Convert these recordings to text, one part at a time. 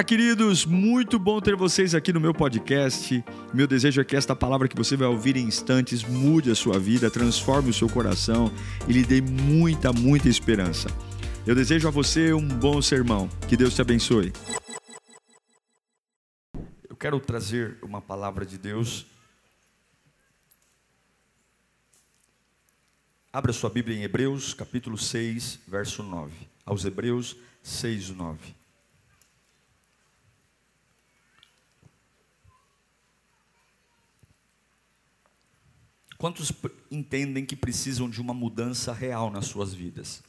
Olá, queridos, muito bom ter vocês aqui no meu podcast. Meu desejo é que esta palavra que você vai ouvir em instantes mude a sua vida, transforme o seu coração e lhe dê muita, muita esperança. Eu desejo a você um bom sermão. Que Deus te abençoe. Eu quero trazer uma palavra de Deus. Abra sua Bíblia em Hebreus, capítulo 6, verso 9. Aos Hebreus 6, 9. Quantos entendem que precisam de uma mudança real nas suas vidas?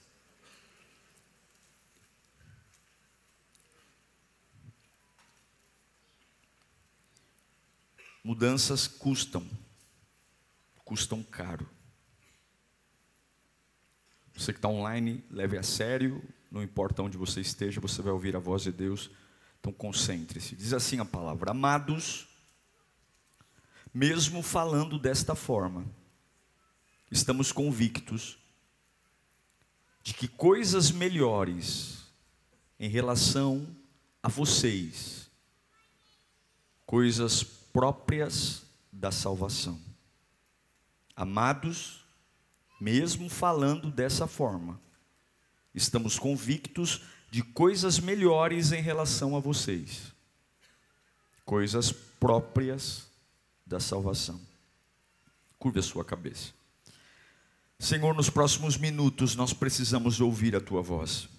Mudanças custam, custam caro. Você que está online, leve a sério, não importa onde você esteja, você vai ouvir a voz de Deus, então concentre-se. Diz assim a palavra: Amados, mesmo falando desta forma, estamos convictos de que coisas melhores em relação a vocês, coisas próprias da salvação. Amados, mesmo falando dessa forma, estamos convictos de coisas melhores em relação a vocês, coisas próprias da salvação. Curve a sua cabeça. Senhor, nos próximos minutos nós precisamos ouvir a tua voz.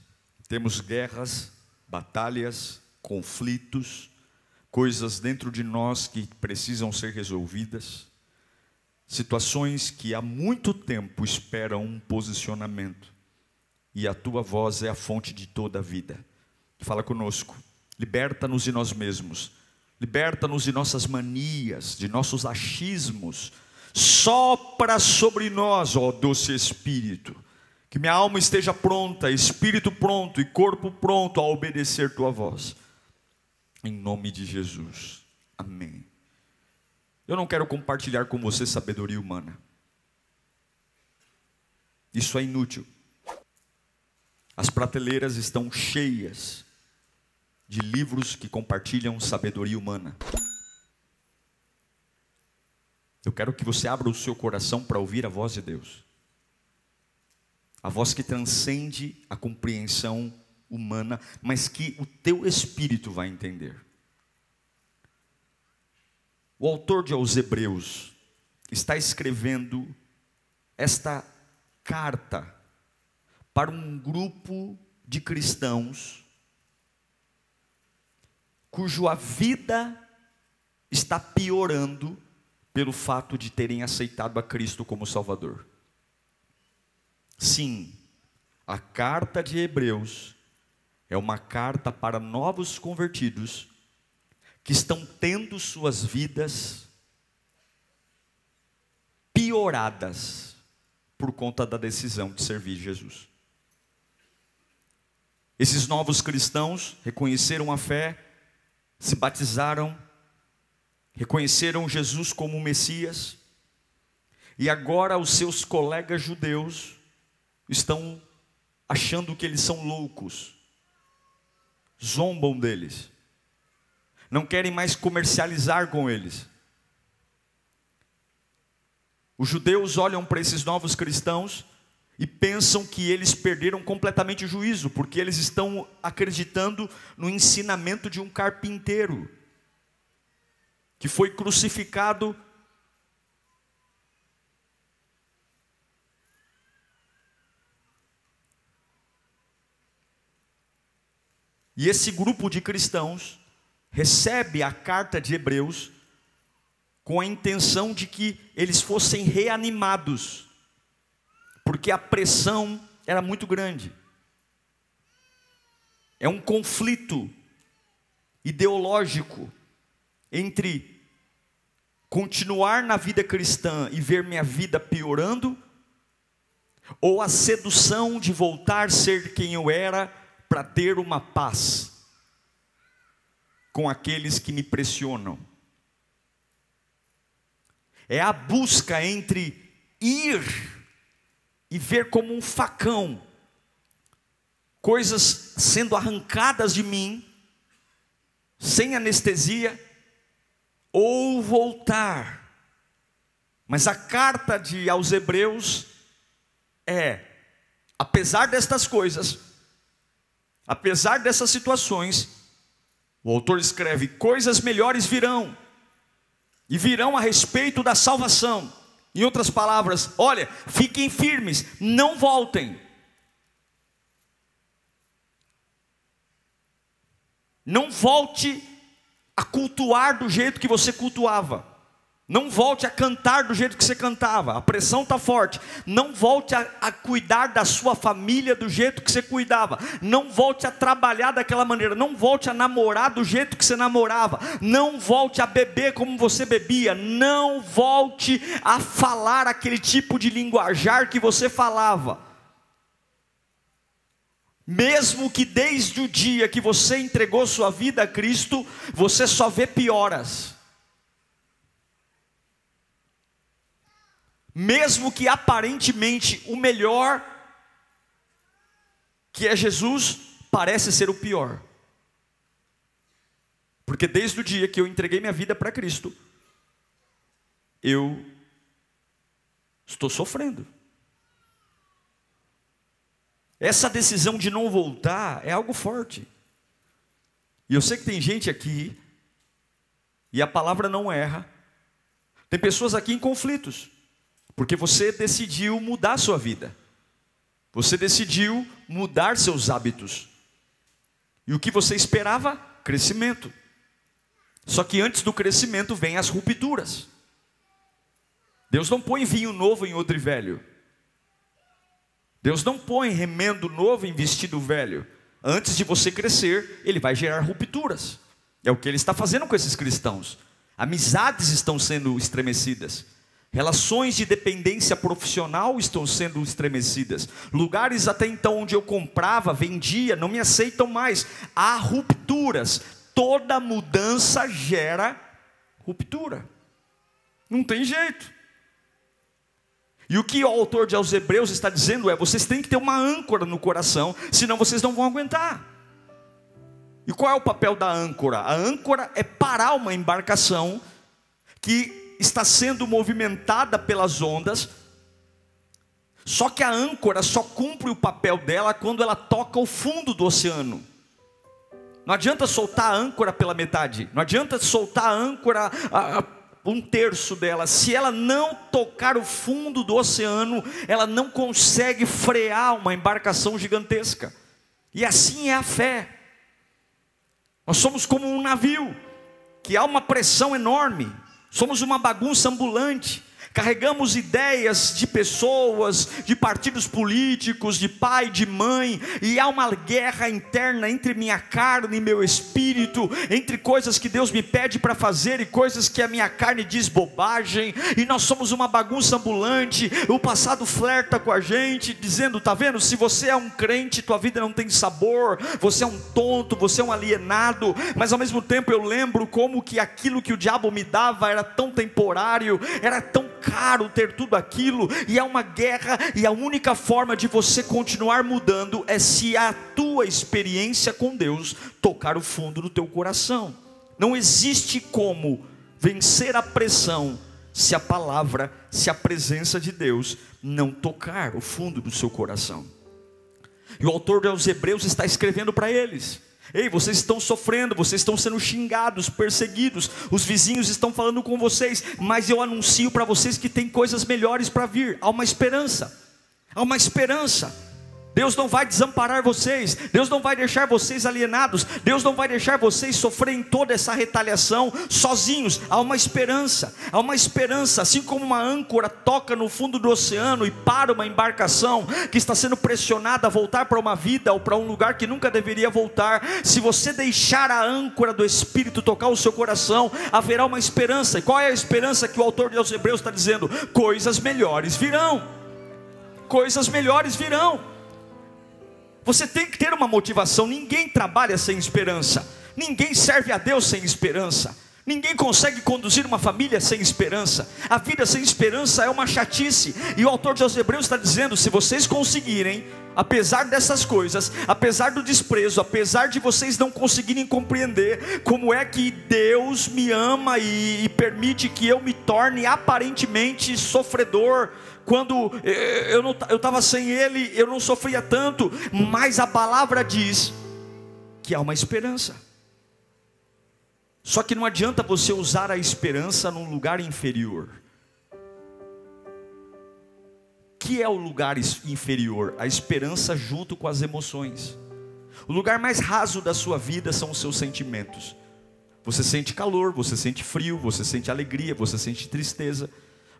Temos guerras, batalhas, conflitos, coisas dentro de nós que precisam ser resolvidas, situações que há muito tempo esperam um posicionamento, e a tua voz é a fonte de toda a vida. Fala conosco, liberta-nos de nós mesmos Liberta-nos de nossas manias, de nossos achismos. Sopra sobre nós, ó doce Espírito. Que minha alma esteja pronta, espírito pronto e corpo pronto a obedecer tua voz. Em nome de Jesus. Amém. Eu não quero compartilhar com você sabedoria humana. Isso é inútil. As prateleiras estão cheias de livros que compartilham sabedoria humana. Eu quero que você abra o seu coração para ouvir a voz de Deus. A voz que transcende a compreensão humana, mas que o teu espírito vai entender. O autor de aos Hebreus está escrevendo esta carta para um grupo de cristãos cuja vida está piorando pelo fato de terem aceitado a Cristo como Salvador. Sim, a carta de Hebreus é uma carta para novos convertidos que estão tendo suas vidas pioradas por conta da decisão de servir Jesus. Esses novos cristãos reconheceram a fé se batizaram, reconheceram Jesus como Messias, e agora os seus colegas judeus estão achando que eles são loucos, zombam deles, não querem mais comercializar com eles. Os judeus olham para esses novos cristãos e pensam que eles perderam completamente o juízo, porque eles estão acreditando no ensinamento de um carpinteiro que foi crucificado E esse grupo de cristãos recebe a carta de Hebreus com a intenção de que eles fossem reanimados porque a pressão era muito grande. É um conflito ideológico entre continuar na vida cristã e ver minha vida piorando, ou a sedução de voltar a ser quem eu era para ter uma paz com aqueles que me pressionam. É a busca entre ir e ver como um facão coisas sendo arrancadas de mim sem anestesia, ou voltar. Mas a carta de aos Hebreus é, apesar destas coisas, apesar dessas situações, o autor escreve: coisas melhores virão, e virão a respeito da salvação. Em outras palavras, olha, fiquem firmes, não voltem. Não volte a cultuar do jeito que você cultuava. Não volte a cantar do jeito que você cantava. A pressão está forte. Não volte a, a, cuidar da sua família do jeito que você cuidava. Não volte a trabalhar daquela maneira. Não volte a namorar do jeito que você namorava. Não volte a beber como você bebia. Não volte a falar aquele tipo de linguajar que você falava. Mesmo que desde o dia que você entregou sua vida a Cristo, você só vê pioras. Mesmo que aparentemente o melhor, que é Jesus, parece ser o pior. Porque desde o dia que eu entreguei minha vida para Cristo, eu estou sofrendo. Essa decisão de não voltar é algo forte. E eu sei que tem gente aqui, e a palavra não erra, tem pessoas aqui em conflitos, porque você decidiu mudar sua vida, você decidiu mudar seus hábitos, e o que você esperava? Crescimento. Só que antes do crescimento vem as rupturas. Deus não põe vinho novo em odre velho. Deus não põe remendo novo em vestido velho. Antes de você crescer, ele vai gerar rupturas. É o que ele está fazendo com esses cristãos. Amizades estão sendo estremecidas. Relações de dependência profissional estão sendo estremecidas. Lugares até então onde eu comprava, vendia, não me aceitam mais. Há rupturas. Toda mudança gera ruptura. Não tem jeito. E o que o autor de aos Hebreus está dizendo é: vocês têm que ter uma âncora no coração, senão vocês não vão aguentar. E qual é o papel da âncora? A âncora é parar uma embarcação que está sendo movimentada pelas ondas. Só que a âncora só cumpre o papel dela quando ela toca o fundo do oceano. Não adianta soltar a âncora pela metade, não adianta soltar a âncora. A, a, um terço dela, se ela não tocar o fundo do oceano, ela não consegue frear uma embarcação gigantesca. E assim é a fé. Nós somos como um navio, que há uma pressão enorme, somos uma bagunça ambulante carregamos ideias de pessoas, de partidos políticos, de pai, de mãe, e há uma guerra interna entre minha carne e meu espírito, entre coisas que Deus me pede para fazer e coisas que a minha carne diz bobagem, e nós somos uma bagunça ambulante. O passado flerta com a gente, dizendo: tá vendo? Se você é um crente, tua vida não tem sabor, você é um tonto, você é um alienado, mas ao mesmo tempo eu lembro como que aquilo que o diabo me dava era tão temporário, era tão caro ter tudo aquilo, e é uma guerra, e a única forma de você continuar mudando é se a tua experiência com Deus tocar o fundo do teu coração. Não existe como vencer a pressão se a palavra, se a presença de Deus não tocar o fundo do seu coração. E o autor dos Hebreus está escrevendo para eles. Ei, vocês estão sofrendo, vocês estão sendo xingados, perseguidos, os vizinhos estão falando com vocês, mas eu anuncio para vocês que tem coisas melhores para vir, há uma esperança, há uma esperança. Deus não vai desamparar vocês, Deus não vai deixar vocês alienados, Deus não vai deixar vocês sofrerem toda essa retaliação sozinhos. Há uma esperança, há uma esperança, assim como uma âncora toca no fundo do oceano e para uma embarcação que está sendo pressionada a voltar para uma vida ou para um lugar que nunca deveria voltar. Se você deixar a âncora do Espírito tocar o seu coração, haverá uma esperança. E qual é a esperança que o autor de Hebreus está dizendo? Coisas melhores virão. Coisas melhores virão. Você tem que ter uma motivação. Ninguém trabalha sem esperança. Ninguém serve a Deus sem esperança. Ninguém consegue conduzir uma família sem esperança. A vida sem esperança é uma chatice. E o autor de Hebreus está dizendo: se vocês conseguirem, apesar dessas coisas, apesar do desprezo, apesar de vocês não conseguirem compreender como é que Deus me ama e, e permite que eu me torne aparentemente sofredor, quando eh, eu estava sem Ele, eu não sofria tanto, mas a palavra diz que há uma esperança. Só que não adianta você usar a esperança num lugar inferior. Que é o lugar inferior? A esperança junto com as emoções. O lugar mais raso da sua vida são os seus sentimentos. Você sente calor, você sente frio, você sente alegria, você sente tristeza.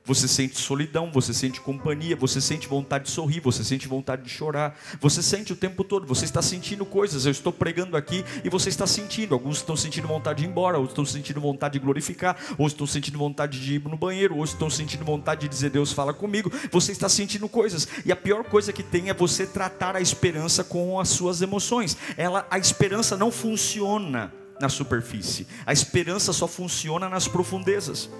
Você sente solidão, você sente companhia, você sente vontade de sorrir, você sente vontade de chorar. Você sente o tempo todo, você está sentindo coisas. Eu estou pregando aqui e você está sentindo. Alguns estão sentindo vontade de ir embora, outros estão sentindo vontade de glorificar, outros estão sentindo vontade de ir no banheiro, outros estão sentindo vontade de dizer Deus fala comigo. Você está sentindo coisas. E a pior coisa que tem é você tratar a esperança com as suas emoções. Ela, a esperança não funciona na superfície. A esperança só funciona nas profundezas.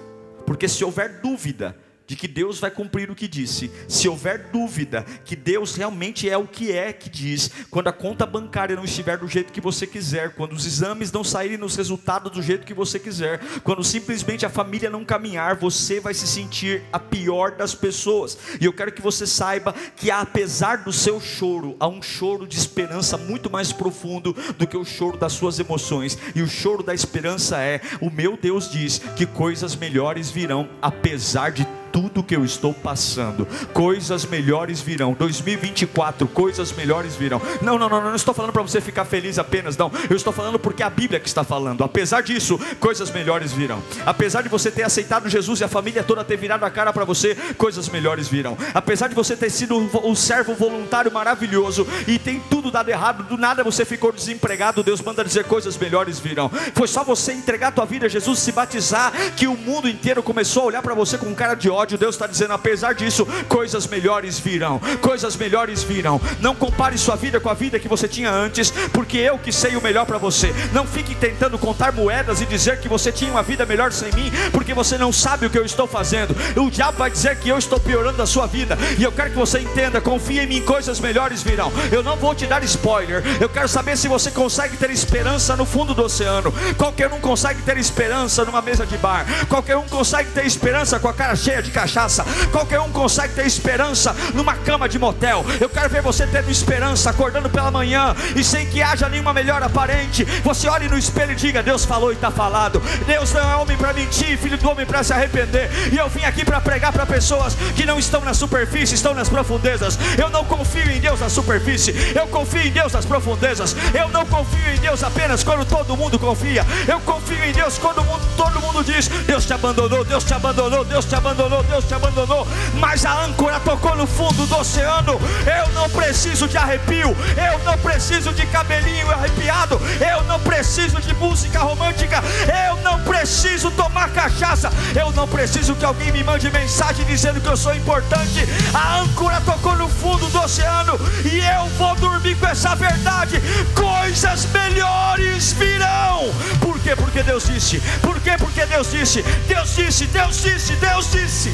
Porque se houver dúvida de que Deus vai cumprir o que disse, se houver dúvida que Deus realmente é o que é que diz, quando a conta bancária não estiver do jeito que você quiser, quando os exames não saírem nos resultados do jeito que você quiser, quando simplesmente a família não caminhar, você vai se sentir a pior das pessoas. E eu quero que você saiba que apesar do seu choro, há um choro de esperança muito mais profundo do que o choro das suas emoções. E o choro da esperança é: o meu Deus diz que coisas melhores virão apesar de tudo que eu estou passando. Coisas melhores virão. 2024, coisas melhores virão. Não, não, não, não estou falando para você ficar feliz apenas, não. Eu estou falando porque é a Bíblia que está falando. Apesar disso, coisas melhores virão. Apesar de você ter aceitado Jesus e a família toda ter virado a cara para você, coisas melhores virão. Apesar de você ter sido um servo voluntário maravilhoso e tem tudo dado errado, do nada você ficou desempregado, Deus manda dizer coisas melhores virão. Foi só você entregar a tua vida a Jesus, se batizar, que o mundo inteiro começou a olhar para você com cara de ódio ódio, Deus está dizendo: apesar disso, coisas melhores virão, coisas melhores virão. Não compare sua vida com a vida que você tinha antes, porque eu que sei o melhor para você. Não fique tentando contar moedas e dizer que você tinha uma vida melhor sem mim, porque você não sabe o que eu estou fazendo. O diabo vai dizer que eu estou piorando a sua vida, e eu quero que você entenda: confie em mim, coisas melhores virão. Eu não vou te dar spoiler, eu quero saber se você consegue ter esperança no fundo do oceano. Qualquer um consegue ter esperança numa mesa de bar, qualquer um consegue ter esperança com a cara cheia de cachaça. Qualquer um consegue ter esperança numa cama de motel. Eu quero ver você tendo esperança, acordando pela manhã e sem que haja nenhuma melhor aparente. Você olhe no espelho e diga: Deus falou e está falado. Deus não é homem para mentir, filho do homem para se arrepender. E eu vim aqui para pregar para pessoas que não estão na superfície, estão nas profundezas. Eu não confio em Deus na superfície, eu confio em Deus nas profundezas. Eu não confio em Deus apenas quando todo mundo confia. Eu confio em Deus quando mundo, todo mundo diz: Deus te abandonou, Deus te abandonou, Deus te abandonou. Deus te abandonou, mas a âncora tocou no fundo do oceano. Eu não preciso de arrepio, eu não preciso de cabelinho arrepiado, eu não preciso de música romântica, eu não preciso tomar cachaça, eu não preciso que alguém me mande mensagem dizendo que eu sou importante. A âncora tocou no fundo do oceano e eu vou dormir com essa verdade. Coisas melhores virão. Por quê? Porque Deus disse. Por quê? Porque Deus disse. Deus disse, Deus disse, Deus disse.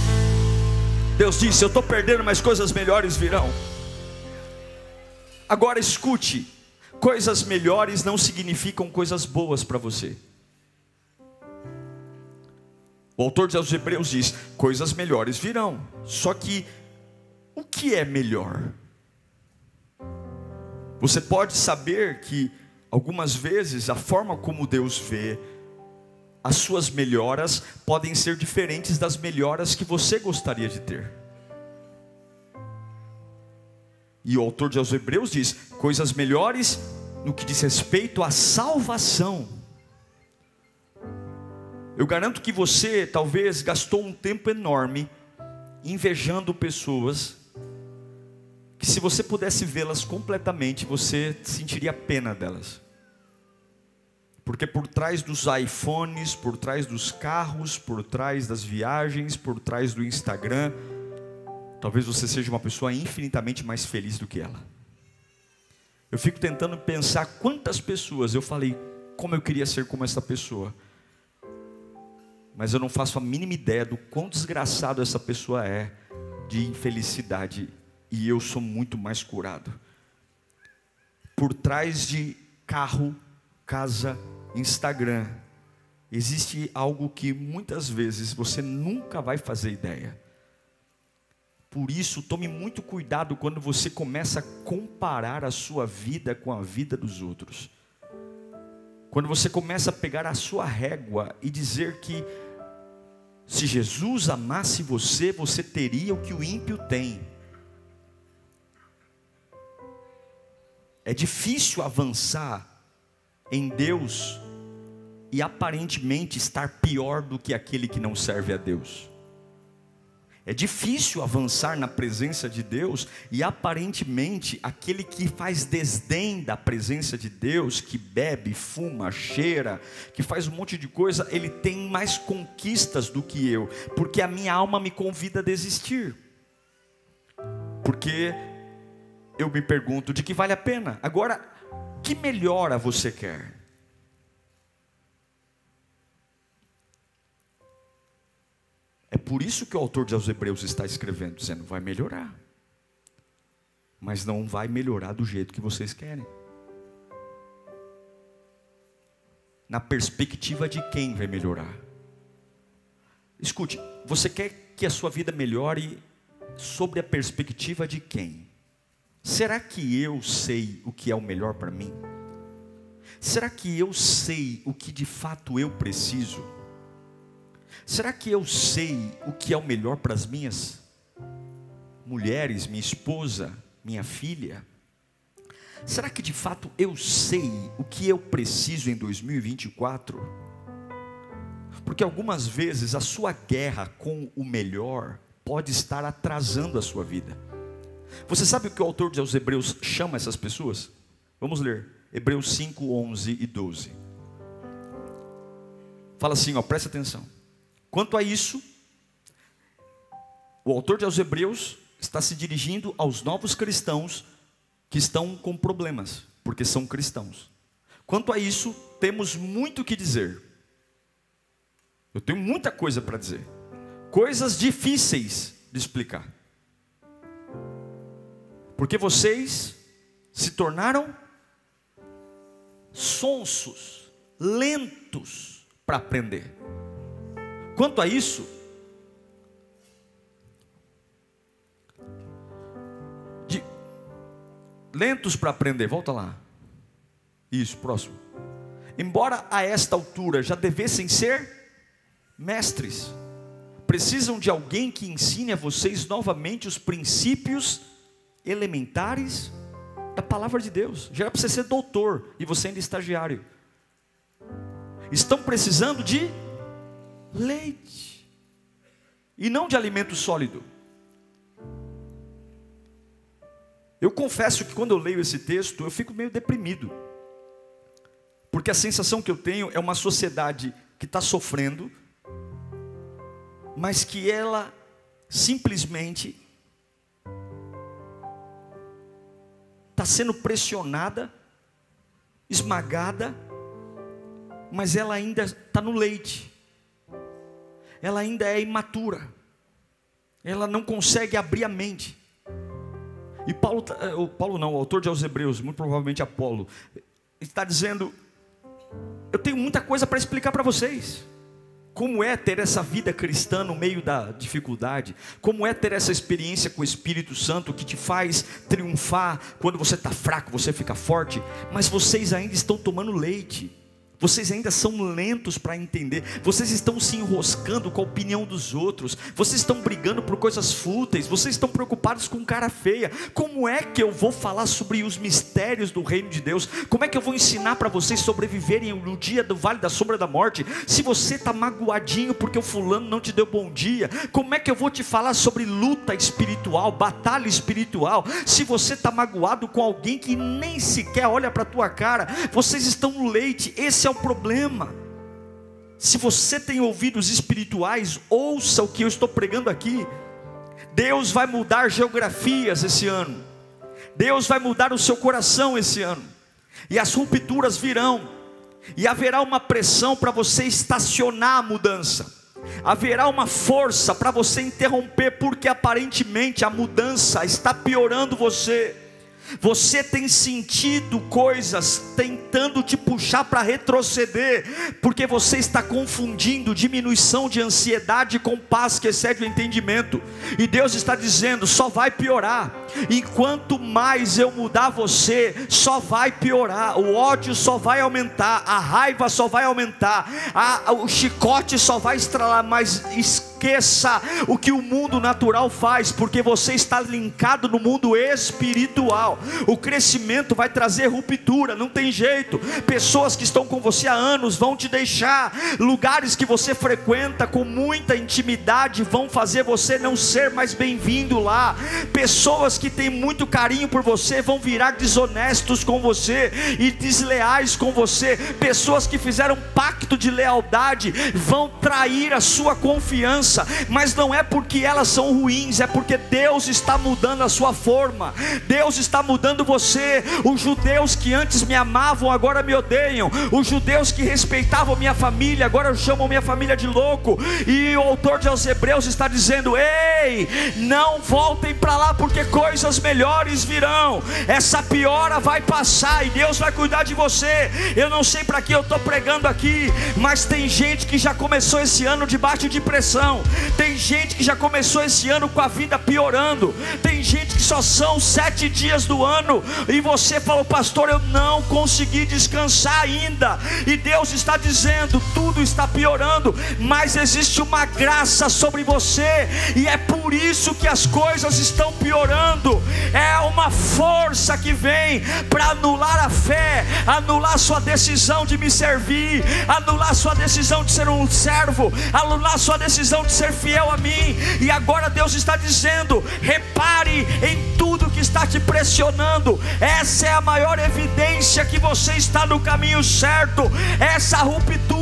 Deus disse: Eu estou perdendo, mas coisas melhores virão. Agora escute: coisas melhores não significam coisas boas para você. O autor aos Hebreus diz: coisas melhores virão. Só que, o que é melhor? Você pode saber que, algumas vezes, a forma como Deus vê, as suas melhoras podem ser diferentes das melhoras que você gostaria de ter. E o autor de aos Hebreus diz: coisas melhores no que diz respeito à salvação. Eu garanto que você talvez gastou um tempo enorme invejando pessoas que se você pudesse vê-las completamente, você sentiria pena delas. Porque por trás dos iPhones, por trás dos carros, por trás das viagens, por trás do Instagram, talvez você seja uma pessoa infinitamente mais feliz do que ela. Eu fico tentando pensar quantas pessoas eu falei como eu queria ser como essa pessoa. mas eu não faço a mínima ideia do quão desgraçado essa pessoa é de infelicidade e eu sou muito mais curado. Por trás de carro, casa, Instagram, existe algo que muitas vezes você nunca vai fazer ideia. Por isso, tome muito cuidado quando você começa a comparar a sua vida com a vida dos outros. Quando você começa a pegar a sua régua e dizer que se Jesus amasse você, você teria o que o ímpio tem. É difícil avançar em Deus e aparentemente estar pior do que aquele que não serve a Deus. É difícil avançar na presença de Deus e aparentemente aquele que faz desdém da presença de Deus, que bebe, fuma, cheira, que faz um monte de coisa, ele tem mais conquistas do que eu, porque a minha alma me convida a desistir. Porque eu me pergunto de que vale a pena. Agora, que melhora você quer? É por isso que o autor de aos Hebreus está escrevendo, dizendo: vai melhorar, mas não vai melhorar do jeito que vocês querem. Na perspectiva de quem vai melhorar? Escute, você quer que a sua vida melhore sobre a perspectiva de quem? Será que eu sei o que é o melhor para mim? Será que eu sei o que de fato eu preciso? Será que eu sei o que é o melhor para as minhas mulheres, minha esposa, minha filha? Será que de fato eu sei o que eu preciso em 2024? Porque algumas vezes a sua guerra com o melhor pode estar atrasando a sua vida. Você sabe o que o autor de aos Hebreus chama essas pessoas? Vamos ler. Hebreus 5, 11 e 12. Fala assim, ó, presta atenção. Quanto a isso, o autor de aos Hebreus está se dirigindo aos novos cristãos que estão com problemas, porque são cristãos. Quanto a isso, temos muito que dizer. Eu tenho muita coisa para dizer. Coisas difíceis de explicar. Porque vocês se tornaram sonsos, lentos para aprender. Quanto a isso, de, lentos para aprender, volta lá. Isso, próximo. Embora a esta altura já devessem ser mestres, precisam de alguém que ensine a vocês novamente os princípios elementares da palavra de Deus. Já era para você ser doutor e você ainda é estagiário. Estão precisando de leite e não de alimento sólido. Eu confesso que quando eu leio esse texto, eu fico meio deprimido, porque a sensação que eu tenho é uma sociedade que está sofrendo, mas que ela simplesmente está sendo pressionada, esmagada, mas ela ainda está no leite ela ainda é imatura, ela não consegue abrir a mente. E Paulo, tá, eh, o Paulo não, o autor de aos Hebreus, muito provavelmente Apolo, está dizendo: Eu tenho muita coisa para explicar para vocês. Como é ter essa vida cristã no meio da dificuldade? Como é ter essa experiência com o Espírito Santo que te faz triunfar quando você está fraco, você fica forte, mas vocês ainda estão tomando leite. Vocês ainda são lentos para entender. Vocês estão se enroscando com a opinião dos outros. Vocês estão brigando por coisas fúteis. Vocês estão preocupados com cara feia. Como é que eu vou falar sobre os mistérios do reino de Deus? Como é que eu vou ensinar para vocês sobreviverem no dia do vale da sombra da morte? Se você está magoadinho porque o fulano não te deu bom dia, como é que eu vou te falar sobre luta espiritual, batalha espiritual? Se você está magoado com alguém que nem sequer olha para tua cara, vocês estão no leite. Esse é é o problema. Se você tem ouvidos espirituais, ouça o que eu estou pregando aqui. Deus vai mudar geografias esse ano. Deus vai mudar o seu coração esse ano. E as rupturas virão. E haverá uma pressão para você estacionar a mudança. Haverá uma força para você interromper, porque aparentemente a mudança está piorando você. Você tem sentido coisas tentando te puxar para retroceder, porque você está confundindo diminuição de ansiedade com paz que excede o entendimento. E Deus está dizendo: só vai piorar. Enquanto mais eu mudar você, só vai piorar. O ódio só vai aumentar, a raiva só vai aumentar, a, o chicote só vai estralar. Mas esqueça o que o mundo natural faz, porque você está linkado no mundo espiritual. O crescimento vai trazer ruptura, não tem jeito. Pessoas que estão com você há anos vão te deixar, lugares que você frequenta com muita intimidade vão fazer você não ser mais bem-vindo lá. Pessoas que têm muito carinho por você vão virar desonestos com você e desleais com você. Pessoas que fizeram pacto de lealdade vão trair a sua confiança, mas não é porque elas são ruins, é porque Deus está mudando a sua forma. Deus está mudando você. Os judeus que antes me amavam agora me odeiam. Os judeus que respeitavam minha família agora chamam minha família de louco. E o autor de aos Hebreus está dizendo: "Ei, não voltem para lá porque coisas melhores virão. Essa piora vai passar e Deus vai cuidar de você. Eu não sei para que eu estou pregando aqui, mas tem gente que já começou esse ano debaixo de pressão. Tem gente que já começou esse ano com a vida piorando. Tem gente que só são sete dias do ano e você falou, pastor, eu não consegui descansar ainda. E Deus está dizendo: tudo está piorando, mas existe uma graça sobre você, e é por isso que as coisas estão piorando. É uma força que vem para anular a fé, anular sua decisão de me servir, anular sua decisão de ser um servo, anular sua decisão de ser fiel a mim. E agora Deus está dizendo: repare em tudo que está te pressionando. Essa é a maior evidência que você está no caminho certo. Essa ruptura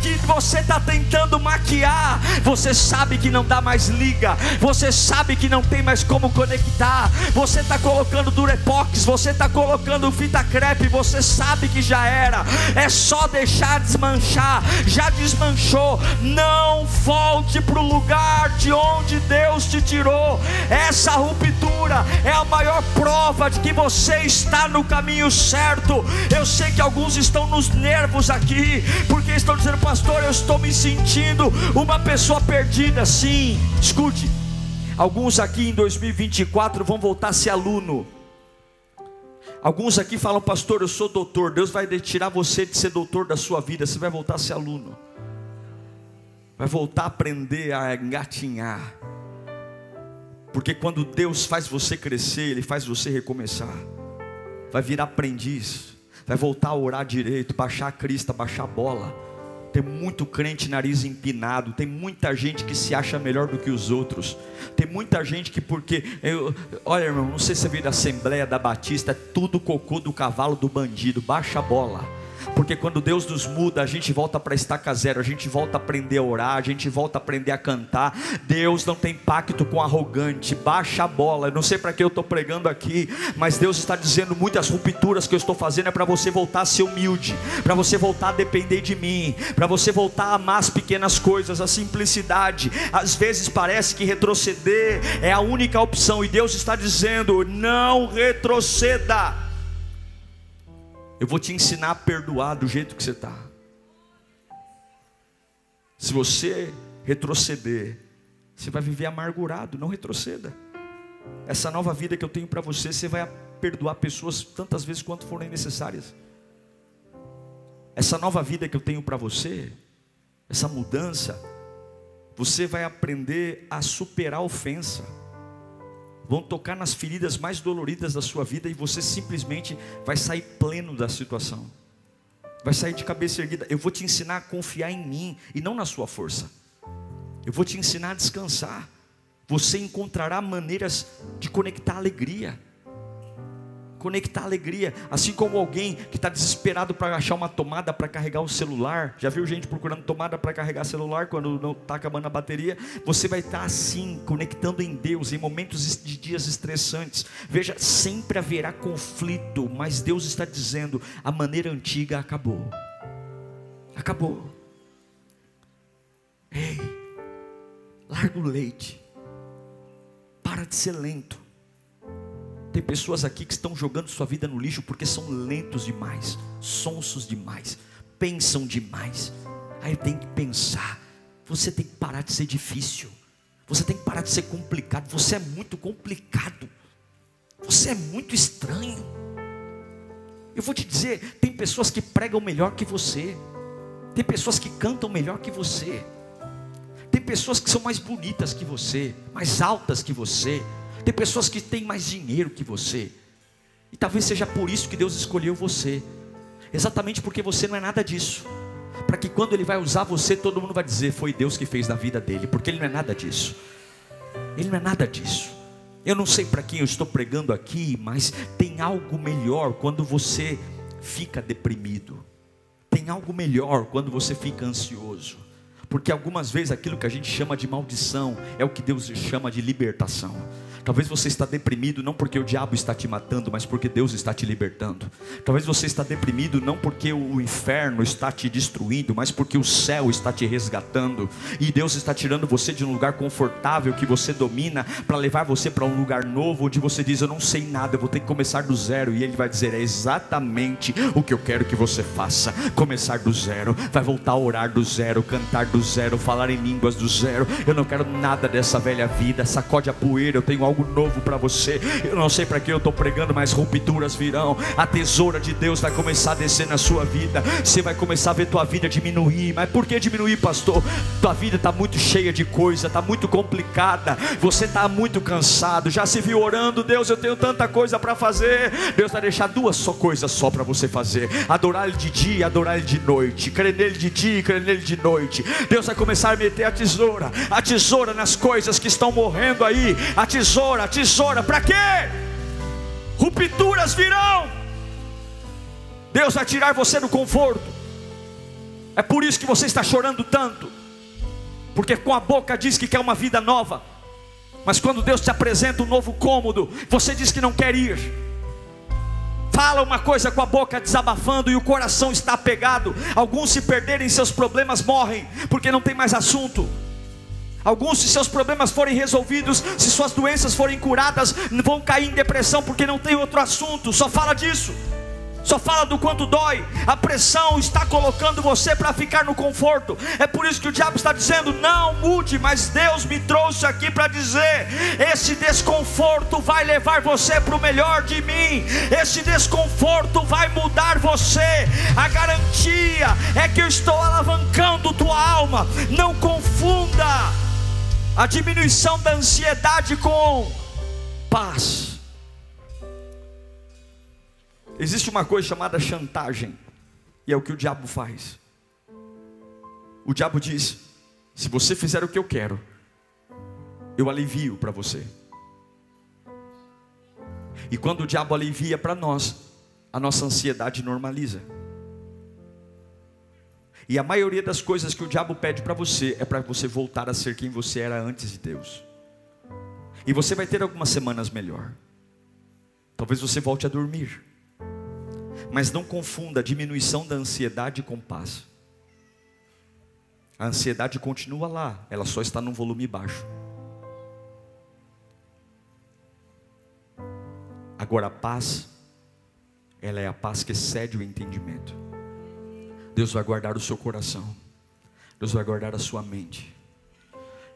que você está tentando maquiar, você sabe que não dá mais liga, você sabe que não tem mais como conectar. Você está colocando durepox, você está colocando fita crepe, você sabe que já era. É só deixar desmanchar. Já desmanchou. Não volte para o lugar de onde Deus te tirou. Essa ruptura é a maior prova de que você está no caminho certo. Eu sei que alguns estão nos nervos aqui, porque estão dizendo, pastor, eu estou me sentindo uma pessoa perdida. Sim, escute. Alguns aqui em 2024 vão voltar a ser aluno. Alguns aqui falam, pastor, eu sou doutor. Deus vai tirar você de ser doutor da sua vida. Você vai voltar a ser aluno. Vai voltar a aprender a engatinhar. Porque quando Deus faz você crescer, Ele faz você recomeçar. Vai virar aprendiz. Vai voltar a orar direito, baixar a crista, baixar a bola. Tem muito crente nariz empinado, tem muita gente que se acha melhor do que os outros. Tem muita gente que porque eu, olha, irmão, não sei se você veio da Assembleia da Batista, é tudo cocô do cavalo do bandido. Baixa a bola porque quando Deus nos muda, a gente volta para estaca zero, a gente volta a aprender a orar, a gente volta a aprender a cantar. Deus não tem pacto com arrogante, baixa a bola. Eu não sei para que eu estou pregando aqui, mas Deus está dizendo muitas rupturas que eu estou fazendo é para você voltar a ser humilde, para você voltar a depender de mim, para você voltar a amar as pequenas coisas, a simplicidade. Às vezes parece que retroceder é a única opção, e Deus está dizendo: não retroceda. Eu vou te ensinar a perdoar do jeito que você está. Se você retroceder, você vai viver amargurado. Não retroceda. Essa nova vida que eu tenho para você, você vai perdoar pessoas tantas vezes quanto forem necessárias. Essa nova vida que eu tenho para você, essa mudança, você vai aprender a superar a ofensa vão tocar nas feridas mais doloridas da sua vida e você simplesmente vai sair pleno da situação. Vai sair de cabeça erguida. Eu vou te ensinar a confiar em mim e não na sua força. Eu vou te ensinar a descansar. Você encontrará maneiras de conectar alegria conectar alegria, assim como alguém que está desesperado para achar uma tomada para carregar o celular. Já viu gente procurando tomada para carregar celular quando não está acabando a bateria? Você vai estar tá assim, conectando em Deus em momentos de dias estressantes. Veja, sempre haverá conflito, mas Deus está dizendo: a maneira antiga acabou. Acabou. Ei Larga o leite. Para de ser lento. Tem pessoas aqui que estão jogando sua vida no lixo porque são lentos demais, sonsos demais, pensam demais. Aí tem que pensar. Você tem que parar de ser difícil. Você tem que parar de ser complicado. Você é muito complicado. Você é muito estranho. Eu vou te dizer, tem pessoas que pregam melhor que você. Tem pessoas que cantam melhor que você. Tem pessoas que são mais bonitas que você, mais altas que você. Tem pessoas que têm mais dinheiro que você. E talvez seja por isso que Deus escolheu você. Exatamente porque você não é nada disso. Para que quando Ele vai usar você, todo mundo vai dizer: Foi Deus que fez na vida dele. Porque Ele não é nada disso. Ele não é nada disso. Eu não sei para quem eu estou pregando aqui, mas tem algo melhor quando você fica deprimido. Tem algo melhor quando você fica ansioso. Porque algumas vezes aquilo que a gente chama de maldição é o que Deus chama de libertação. Talvez você está deprimido não porque o diabo está te matando, mas porque Deus está te libertando. Talvez você está deprimido não porque o inferno está te destruindo, mas porque o céu está te resgatando. E Deus está tirando você de um lugar confortável que você domina para levar você para um lugar novo onde você diz: "Eu não sei nada, eu vou ter que começar do zero". E ele vai dizer: "É exatamente o que eu quero que você faça. Começar do zero, vai voltar a orar do zero, cantar do zero, falar em línguas do zero. Eu não quero nada dessa velha vida. Sacode a poeira, eu tenho algo novo para você. Eu não sei para que eu estou pregando, mas rupturas virão. A tesoura de Deus vai começar a descer na sua vida. Você vai começar a ver tua vida diminuir. Mas por que diminuir, pastor? Tua vida está muito cheia de coisa, está muito complicada. Você está muito cansado. Já se viu orando, Deus, eu tenho tanta coisa para fazer. Deus vai deixar duas só coisas só para você fazer: adorar Ele de dia, adorar Ele de noite, crer nele de dia e crer nele de noite. Deus vai começar a meter a tesoura, a tesoura nas coisas que estão morrendo aí, a tesoura, a tesoura, para quê? Rupturas virão. Deus vai tirar você do conforto. É por isso que você está chorando tanto. Porque com a boca diz que quer uma vida nova. Mas quando Deus te apresenta um novo cômodo, você diz que não quer ir. Fala uma coisa com a boca desabafando e o coração está apegado. Alguns se perderem seus problemas morrem, porque não tem mais assunto. Alguns, se seus problemas forem resolvidos, se suas doenças forem curadas, vão cair em depressão porque não tem outro assunto, só fala disso. Só fala do quanto dói. A pressão está colocando você para ficar no conforto. É por isso que o diabo está dizendo: não mude, mas Deus me trouxe aqui para dizer: esse desconforto vai levar você para o melhor de mim. Esse desconforto vai mudar você. A garantia é que eu estou alavancando tua alma. Não confunda a diminuição da ansiedade com paz. Existe uma coisa chamada chantagem, e é o que o diabo faz. O diabo diz: se você fizer o que eu quero, eu alivio para você. E quando o diabo alivia para nós, a nossa ansiedade normaliza. E a maioria das coisas que o diabo pede para você é para você voltar a ser quem você era antes de Deus. E você vai ter algumas semanas melhor. Talvez você volte a dormir. Mas não confunda a diminuição da ansiedade com paz. A ansiedade continua lá, ela só está num volume baixo. Agora a paz, ela é a paz que excede o entendimento. Deus vai guardar o seu coração. Deus vai guardar a sua mente.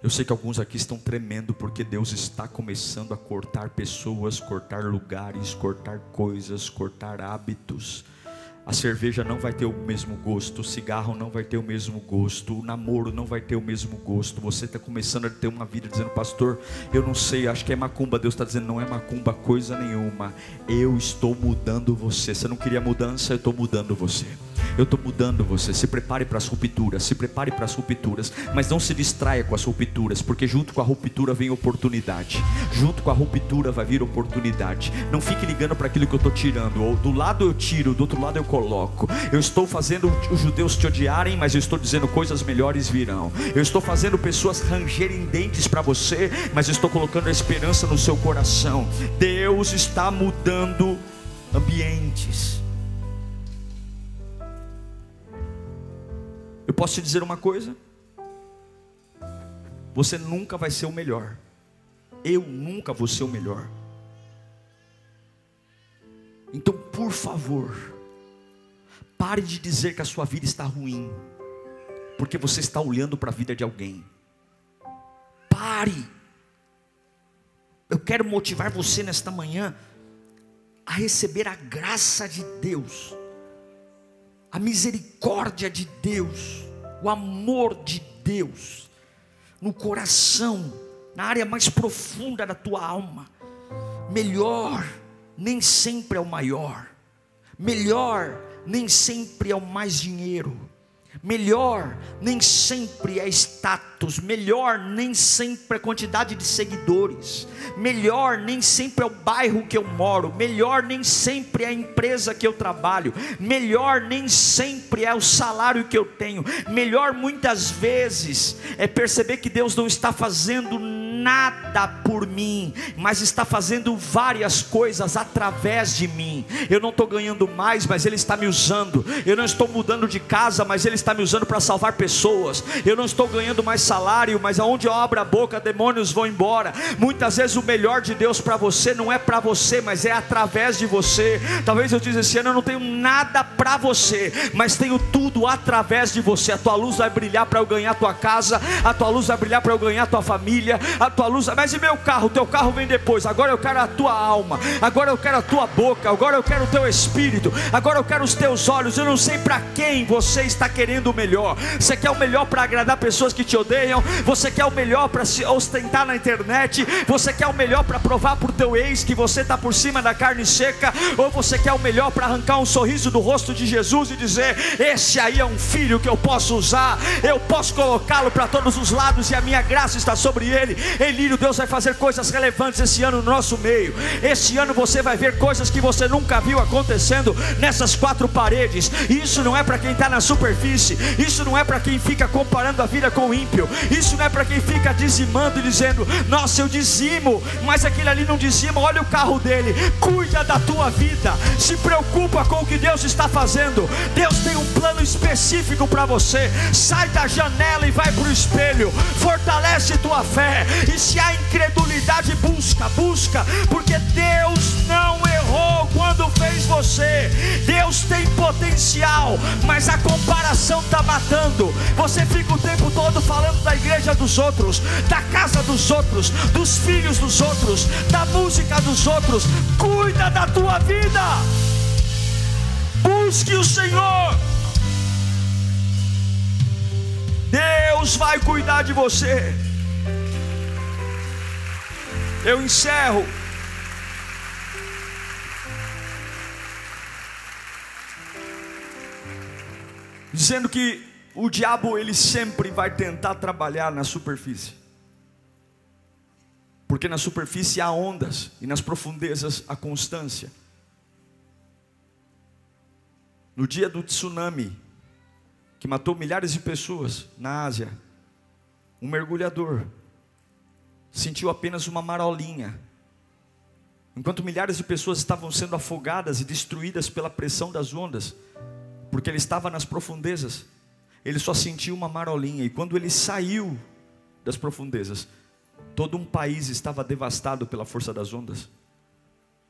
Eu sei que alguns aqui estão tremendo porque Deus está começando a cortar pessoas, cortar lugares, cortar coisas, cortar hábitos. A cerveja não vai ter o mesmo gosto, o cigarro não vai ter o mesmo gosto, o namoro não vai ter o mesmo gosto. Você está começando a ter uma vida dizendo, pastor, eu não sei, acho que é macumba. Deus está dizendo, não é macumba coisa nenhuma. Eu estou mudando você. Você não queria mudança, eu estou mudando você. Eu estou mudando você. Se prepare para as rupturas, se prepare para as rupturas, mas não se distraia com as rupturas, porque junto com a ruptura vem oportunidade. Junto com a ruptura vai vir oportunidade. Não fique ligando para aquilo que eu estou tirando. Ou do lado eu tiro, do outro lado eu coloco. Eu estou fazendo os judeus te odiarem, mas eu estou dizendo coisas melhores virão. Eu estou fazendo pessoas rangerem dentes para você, mas eu estou colocando a esperança no seu coração. Deus está mudando ambientes. Eu posso te dizer uma coisa? você nunca vai ser o melhor. Eu nunca vou ser o melhor. Então, por favor, pare de dizer que a sua vida está ruim, porque você está olhando para a vida de alguém. Pare. Eu quero motivar você nesta manhã a receber a graça de Deus, a misericórdia de Deus, o amor de Deus no coração, na área mais profunda da tua alma. Melhor nem sempre é o maior, melhor nem sempre é o mais dinheiro Melhor nem sempre é status, melhor nem sempre é quantidade de seguidores, melhor nem sempre é o bairro que eu moro, melhor nem sempre é a empresa que eu trabalho, melhor nem sempre é o salário que eu tenho, melhor muitas vezes é perceber que Deus não está fazendo nada por mim, mas está fazendo várias coisas através de mim. Eu não estou ganhando mais, mas Ele está me usando. Eu não estou mudando de casa, mas Ele está me usando para salvar pessoas. Eu não estou ganhando mais salário, mas aonde eu abro a boca, demônios vão embora. Muitas vezes o melhor de Deus para você não é para você, mas é através de você. Talvez eu diga esse ano eu não tenho nada para você, mas tenho tudo através de você. A tua luz vai brilhar para eu ganhar a tua casa, a tua luz vai brilhar para eu ganhar a tua família, a tua luz, mas e meu carro? Teu carro vem depois. Agora eu quero a tua alma, agora eu quero a tua boca, agora eu quero o teu espírito, agora eu quero os teus olhos. Eu não sei para quem você está querendo o melhor. Você quer o melhor para agradar pessoas que te odeiam? Você quer o melhor para se ostentar na internet? Você quer o melhor para provar para o teu ex que você está por cima da carne seca? Ou você quer o melhor para arrancar um sorriso do rosto de Jesus e dizer: Esse aí é um filho que eu posso usar, eu posso colocá-lo para todos os lados e a minha graça está sobre ele. Elírio, Deus vai fazer coisas relevantes esse ano no nosso meio. Esse ano você vai ver coisas que você nunca viu acontecendo nessas quatro paredes. Isso não é para quem está na superfície, isso não é para quem fica comparando a vida com o ímpio, isso não é para quem fica dizimando e dizendo: Nossa, eu dizimo, mas aquele ali não dizima. Olha o carro dele, cuida da tua vida, se preocupa com o que Deus está fazendo. Deus tem um plano específico para você. Sai da janela e vai para o espelho, fortalece tua fé se há incredulidade, busca, busca, porque Deus não errou quando fez você. Deus tem potencial, mas a comparação está matando. Você fica o tempo todo falando da igreja dos outros, da casa dos outros, dos filhos dos outros, da música dos outros. Cuida da tua vida. Busque o Senhor. Deus vai cuidar de você. Eu encerro. Dizendo que o diabo ele sempre vai tentar trabalhar na superfície. Porque na superfície há ondas e nas profundezas há constância. No dia do tsunami, que matou milhares de pessoas na Ásia, um mergulhador sentiu apenas uma marolinha. Enquanto milhares de pessoas estavam sendo afogadas e destruídas pela pressão das ondas, porque ele estava nas profundezas, ele só sentiu uma marolinha. E quando ele saiu das profundezas, todo um país estava devastado pela força das ondas,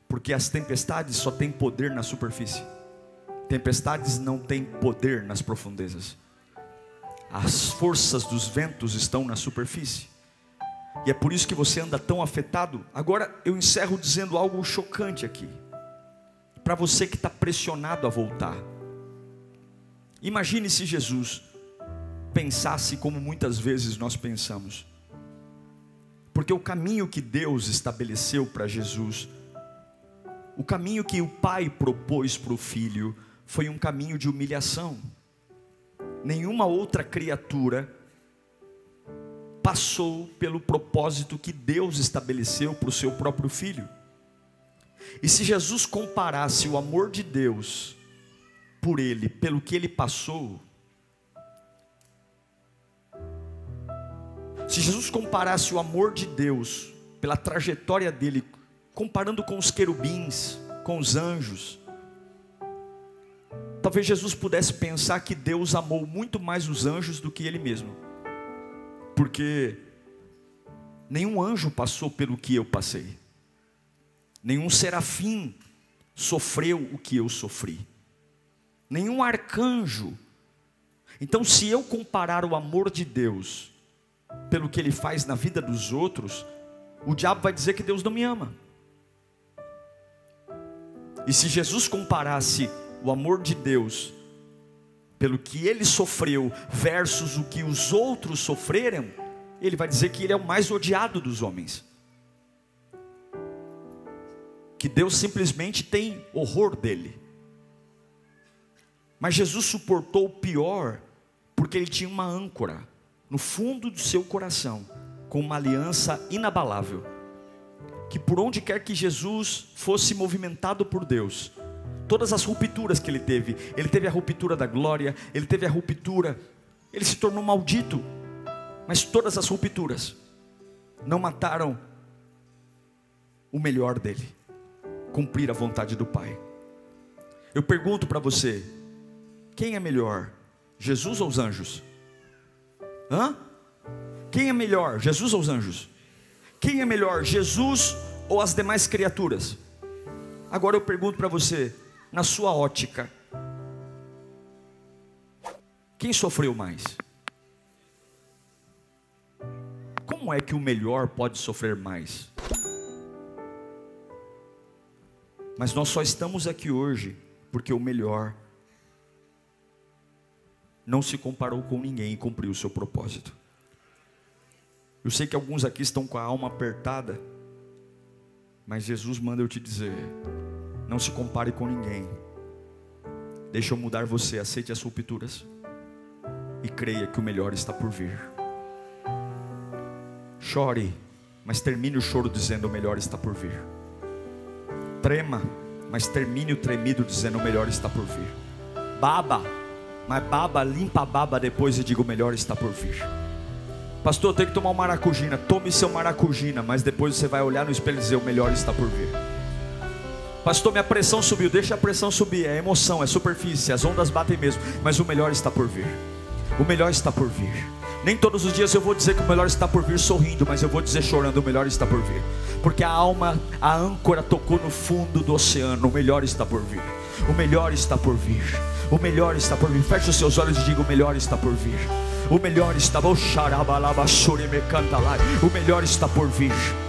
porque as tempestades só têm poder na superfície, tempestades não têm poder nas profundezas. As forças dos ventos estão na superfície. E é por isso que você anda tão afetado. Agora eu encerro dizendo algo chocante aqui. Para você que está pressionado a voltar. Imagine se Jesus pensasse como muitas vezes nós pensamos. Porque o caminho que Deus estabeleceu para Jesus, o caminho que o Pai propôs para o Filho, foi um caminho de humilhação. Nenhuma outra criatura passou pelo propósito que Deus estabeleceu para o seu próprio filho. E se Jesus comparasse o amor de Deus por ele, pelo que ele passou, se Jesus comparasse o amor de Deus pela trajetória dele, comparando com os querubins, com os anjos, talvez Jesus pudesse pensar que Deus amou muito mais os anjos do que ele mesmo porque Nenhum anjo passou pelo que eu passei. Nenhum serafim sofreu o que eu sofri. Nenhum arcanjo. Então, se eu comparar o amor de Deus pelo que ele faz na vida dos outros, o diabo vai dizer que Deus não me ama. E se Jesus comparasse o amor de Deus pelo que ele sofreu versus o que os outros sofreram, ele vai dizer que ele é o mais odiado dos homens. Que Deus simplesmente tem horror dele. Mas Jesus suportou o pior porque ele tinha uma âncora no fundo do seu coração, com uma aliança inabalável. Que por onde quer que Jesus fosse movimentado por Deus, todas as rupturas que ele teve, ele teve a ruptura da glória, ele teve a ruptura, ele se tornou maldito, mas todas as rupturas não mataram o melhor dele, cumprir a vontade do Pai. Eu pergunto para você: quem é melhor, Jesus ou os anjos? Hã? Quem é melhor, Jesus ou os anjos? Quem é melhor, Jesus ou as demais criaturas? Agora eu pergunto para você, na sua ótica, quem sofreu mais? Como é que o melhor pode sofrer mais? Mas nós só estamos aqui hoje porque o melhor não se comparou com ninguém e cumpriu o seu propósito. Eu sei que alguns aqui estão com a alma apertada, mas Jesus manda eu te dizer: não se compare com ninguém. Deixa eu mudar você, aceite as rupturas e creia que o melhor está por vir. Chore, mas termine o choro dizendo: o melhor está por vir. Trema, mas termine o tremido dizendo: o melhor está por vir. Baba, mas baba, limpa a baba depois e diga: o melhor está por vir. Pastor, tenho que tomar uma maracujina. Tome seu maracujina, mas depois você vai olhar no espelho e dizer: o melhor está por vir. Pastor, minha pressão subiu. Deixa a pressão subir. É emoção, é superfície. As ondas batem mesmo. Mas o melhor está por vir. O melhor está por vir. Nem todos os dias eu vou dizer que o melhor está por vir sorrindo, mas eu vou dizer chorando: o melhor está por vir. Porque a alma, a âncora tocou no fundo do oceano. O melhor está por vir. O melhor está por vir. O melhor está por vir. Feche os seus olhos e diga: o melhor está por vir. O melhor está. O melhor está por vir.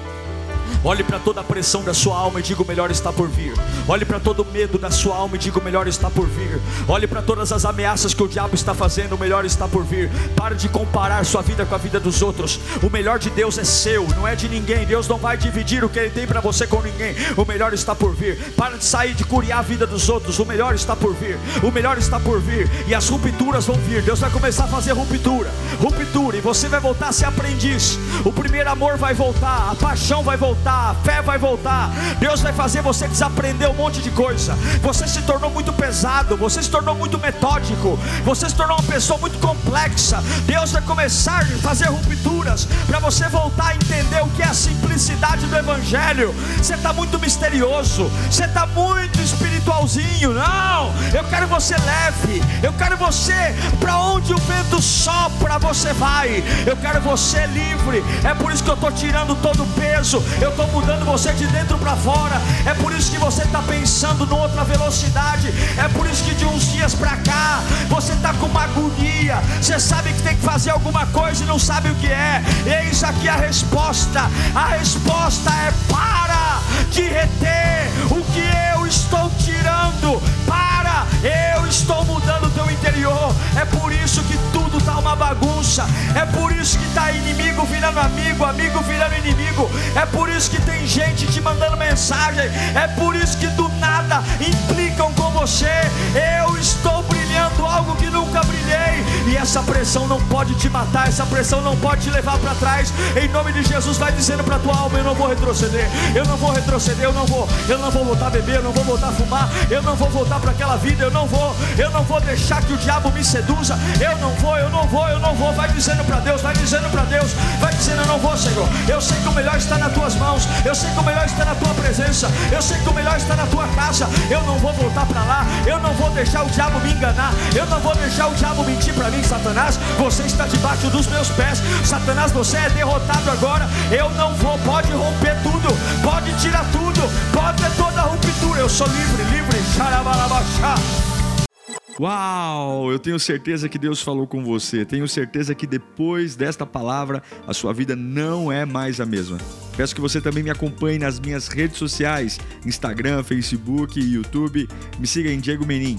Olhe para toda a pressão da sua alma e diga: o melhor está por vir. Olhe para todo o medo da sua alma e diga: o melhor está por vir. Olhe para todas as ameaças que o diabo está fazendo, o melhor está por vir. Pare de comparar sua vida com a vida dos outros. O melhor de Deus é seu, não é de ninguém. Deus não vai dividir o que Ele tem para você com ninguém. O melhor está por vir. Para de sair de curiar a vida dos outros. O melhor está por vir. O melhor está por vir. E as rupturas vão vir. Deus vai começar a fazer ruptura. Ruptura. E você vai voltar a ser aprendiz. O primeiro amor vai voltar. A paixão vai voltar voltar, a fé vai voltar. Deus vai fazer você desaprender um monte de coisa. Você se tornou muito pesado, você se tornou muito metódico, você se tornou uma pessoa muito complexa. Deus vai começar a fazer rupturas para você voltar a entender o que é a simplicidade do Evangelho. Você está muito misterioso, você está muito espiritualzinho. Não, eu quero você leve, eu quero você para onde o vento sopra, você vai. Eu quero você livre. É por isso que eu estou tirando todo o peso. Eu estou mudando você de dentro para fora. É por isso que você está pensando em outra velocidade. É por isso que de uns dias para cá você está com uma agonia. Você sabe que tem que fazer alguma coisa e não sabe o que é. Eis aqui a resposta. A resposta é para de reter o que eu estou tirando. Para, eu estou mudando o teu interior. É por isso que tudo está uma bagunça. É por isso que está inimigo virando amigo, amigo virando inimigo. É por isso que tem gente te mandando mensagem. É por isso que do nada implicam com você. Eu estou brilhando algo que nunca brilhei. E essa pressão não pode te matar. Essa pressão não pode te levar para trás. Em nome de Jesus, vai dizendo para tua alma: Eu não vou retroceder. Eu não vou retroceder. Eu não vou. Eu não vou voltar a beber. Eu não vou voltar a fumar. Eu não vou voltar para aquela vida. Eu não vou. Eu não vou deixar que o diabo me seduza. Eu não vou. Eu não vou. Eu não vou. Vai dizendo para Deus. Vai dizendo para Deus. Vai dizendo: Eu não vou, Senhor. Eu sei que o melhor está nas tuas mãos. Eu sei que o melhor está na tua presença. Eu sei que o melhor está na tua casa. Eu não vou voltar para lá. Eu não vou deixar o diabo me enganar. Eu não vou deixar o diabo mentir para mim, Satanás. Você está debaixo dos meus pés. Satanás, você é derrotado agora. Eu não vou. Pode romper tudo, pode tirar tudo, pode ter toda a ruptura. Eu sou livre, livre. Xarabalabachá. Uau! Eu tenho certeza que Deus falou com você. Tenho certeza que depois desta palavra a sua vida não é mais a mesma. Peço que você também me acompanhe nas minhas redes sociais: Instagram, Facebook e YouTube. Me siga em Diego Menin.